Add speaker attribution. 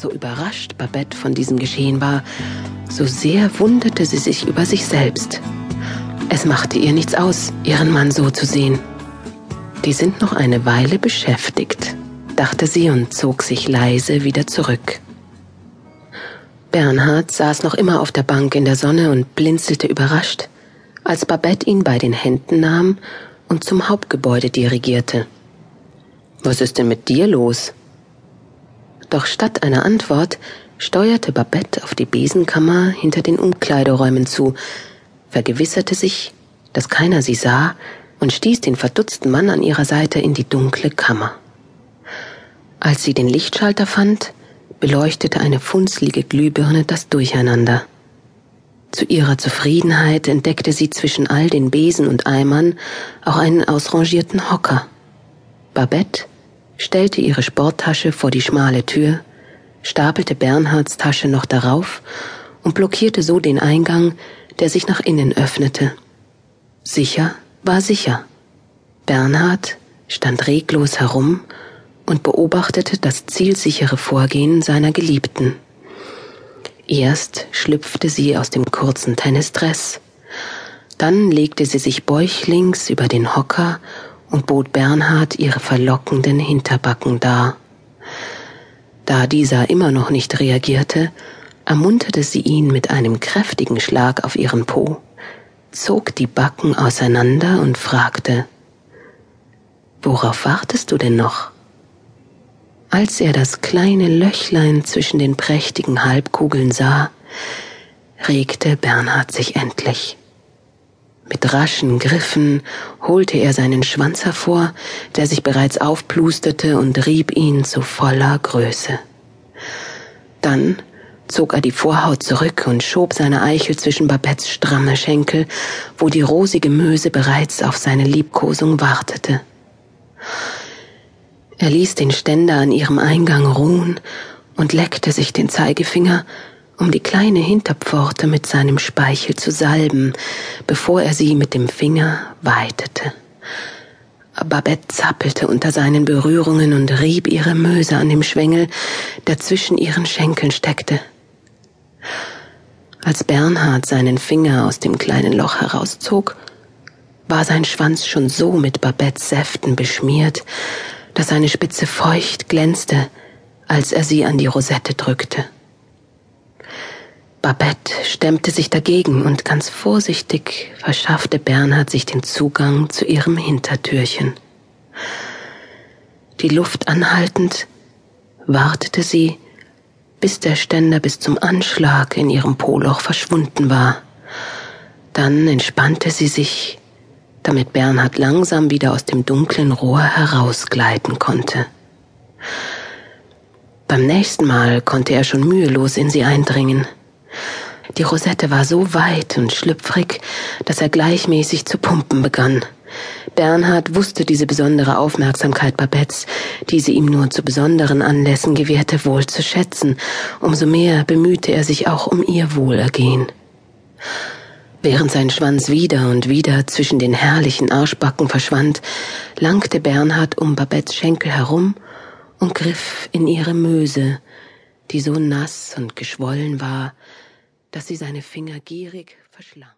Speaker 1: So überrascht Babette von diesem Geschehen war, so sehr wunderte sie sich über sich selbst. Es machte ihr nichts aus, ihren Mann so zu sehen. Die sind noch eine Weile beschäftigt, dachte sie und zog sich leise wieder zurück. Bernhard saß noch immer auf der Bank in der Sonne und blinzelte überrascht, als Babette ihn bei den Händen nahm und zum Hauptgebäude dirigierte. Was ist denn mit dir los? Doch statt einer Antwort steuerte Babette auf die Besenkammer hinter den Umkleideräumen zu, vergewisserte sich, dass keiner sie sah und stieß den verdutzten Mann an ihrer Seite in die dunkle Kammer. Als sie den Lichtschalter fand, beleuchtete eine funzlige Glühbirne das Durcheinander. Zu ihrer Zufriedenheit entdeckte sie zwischen all den Besen und Eimern auch einen ausrangierten Hocker. Babette stellte ihre Sporttasche vor die schmale Tür, stapelte Bernhards Tasche noch darauf und blockierte so den Eingang, der sich nach innen öffnete. Sicher war sicher. Bernhard stand reglos herum und beobachtete das zielsichere Vorgehen seiner Geliebten. Erst schlüpfte sie aus dem kurzen Tennisdress, dann legte sie sich bäuchlings über den Hocker und bot Bernhard ihre verlockenden Hinterbacken dar. Da dieser immer noch nicht reagierte, ermunterte sie ihn mit einem kräftigen Schlag auf ihren Po, zog die Backen auseinander und fragte Worauf wartest du denn noch? Als er das kleine Löchlein zwischen den prächtigen Halbkugeln sah, regte Bernhard sich endlich. Mit raschen Griffen holte er seinen Schwanz hervor, der sich bereits aufplusterte und rieb ihn zu voller Größe. Dann zog er die Vorhaut zurück und schob seine Eichel zwischen Babettes stramme Schenkel, wo die rosige Möse bereits auf seine Liebkosung wartete. Er ließ den Ständer an ihrem Eingang ruhen und leckte sich den Zeigefinger, um die kleine Hinterpforte mit seinem Speichel zu salben, bevor er sie mit dem Finger weitete. Babette zappelte unter seinen Berührungen und rieb ihre Möse an dem Schwengel, der zwischen ihren Schenkeln steckte. Als Bernhard seinen Finger aus dem kleinen Loch herauszog, war sein Schwanz schon so mit Babettes Säften beschmiert, dass seine Spitze feucht glänzte, als er sie an die Rosette drückte. Babette stemmte sich dagegen und ganz vorsichtig verschaffte Bernhard sich den Zugang zu ihrem Hintertürchen. Die Luft anhaltend wartete sie, bis der Ständer bis zum Anschlag in ihrem Poloch verschwunden war. Dann entspannte sie sich damit Bernhard langsam wieder aus dem dunklen Rohr herausgleiten konnte. Beim nächsten Mal konnte er schon mühelos in sie eindringen. Die Rosette war so weit und schlüpfrig, dass er gleichmäßig zu pumpen begann. Bernhard wusste diese besondere Aufmerksamkeit Babettes, die sie ihm nur zu besonderen Anlässen gewährte, wohl zu schätzen. Umso mehr bemühte er sich auch um ihr Wohlergehen. Während sein Schwanz wieder und wieder zwischen den herrlichen Arschbacken verschwand, langte Bernhard um Babettes Schenkel herum und griff in ihre Möse, die so nass und geschwollen war, dass sie seine Finger gierig verschlang.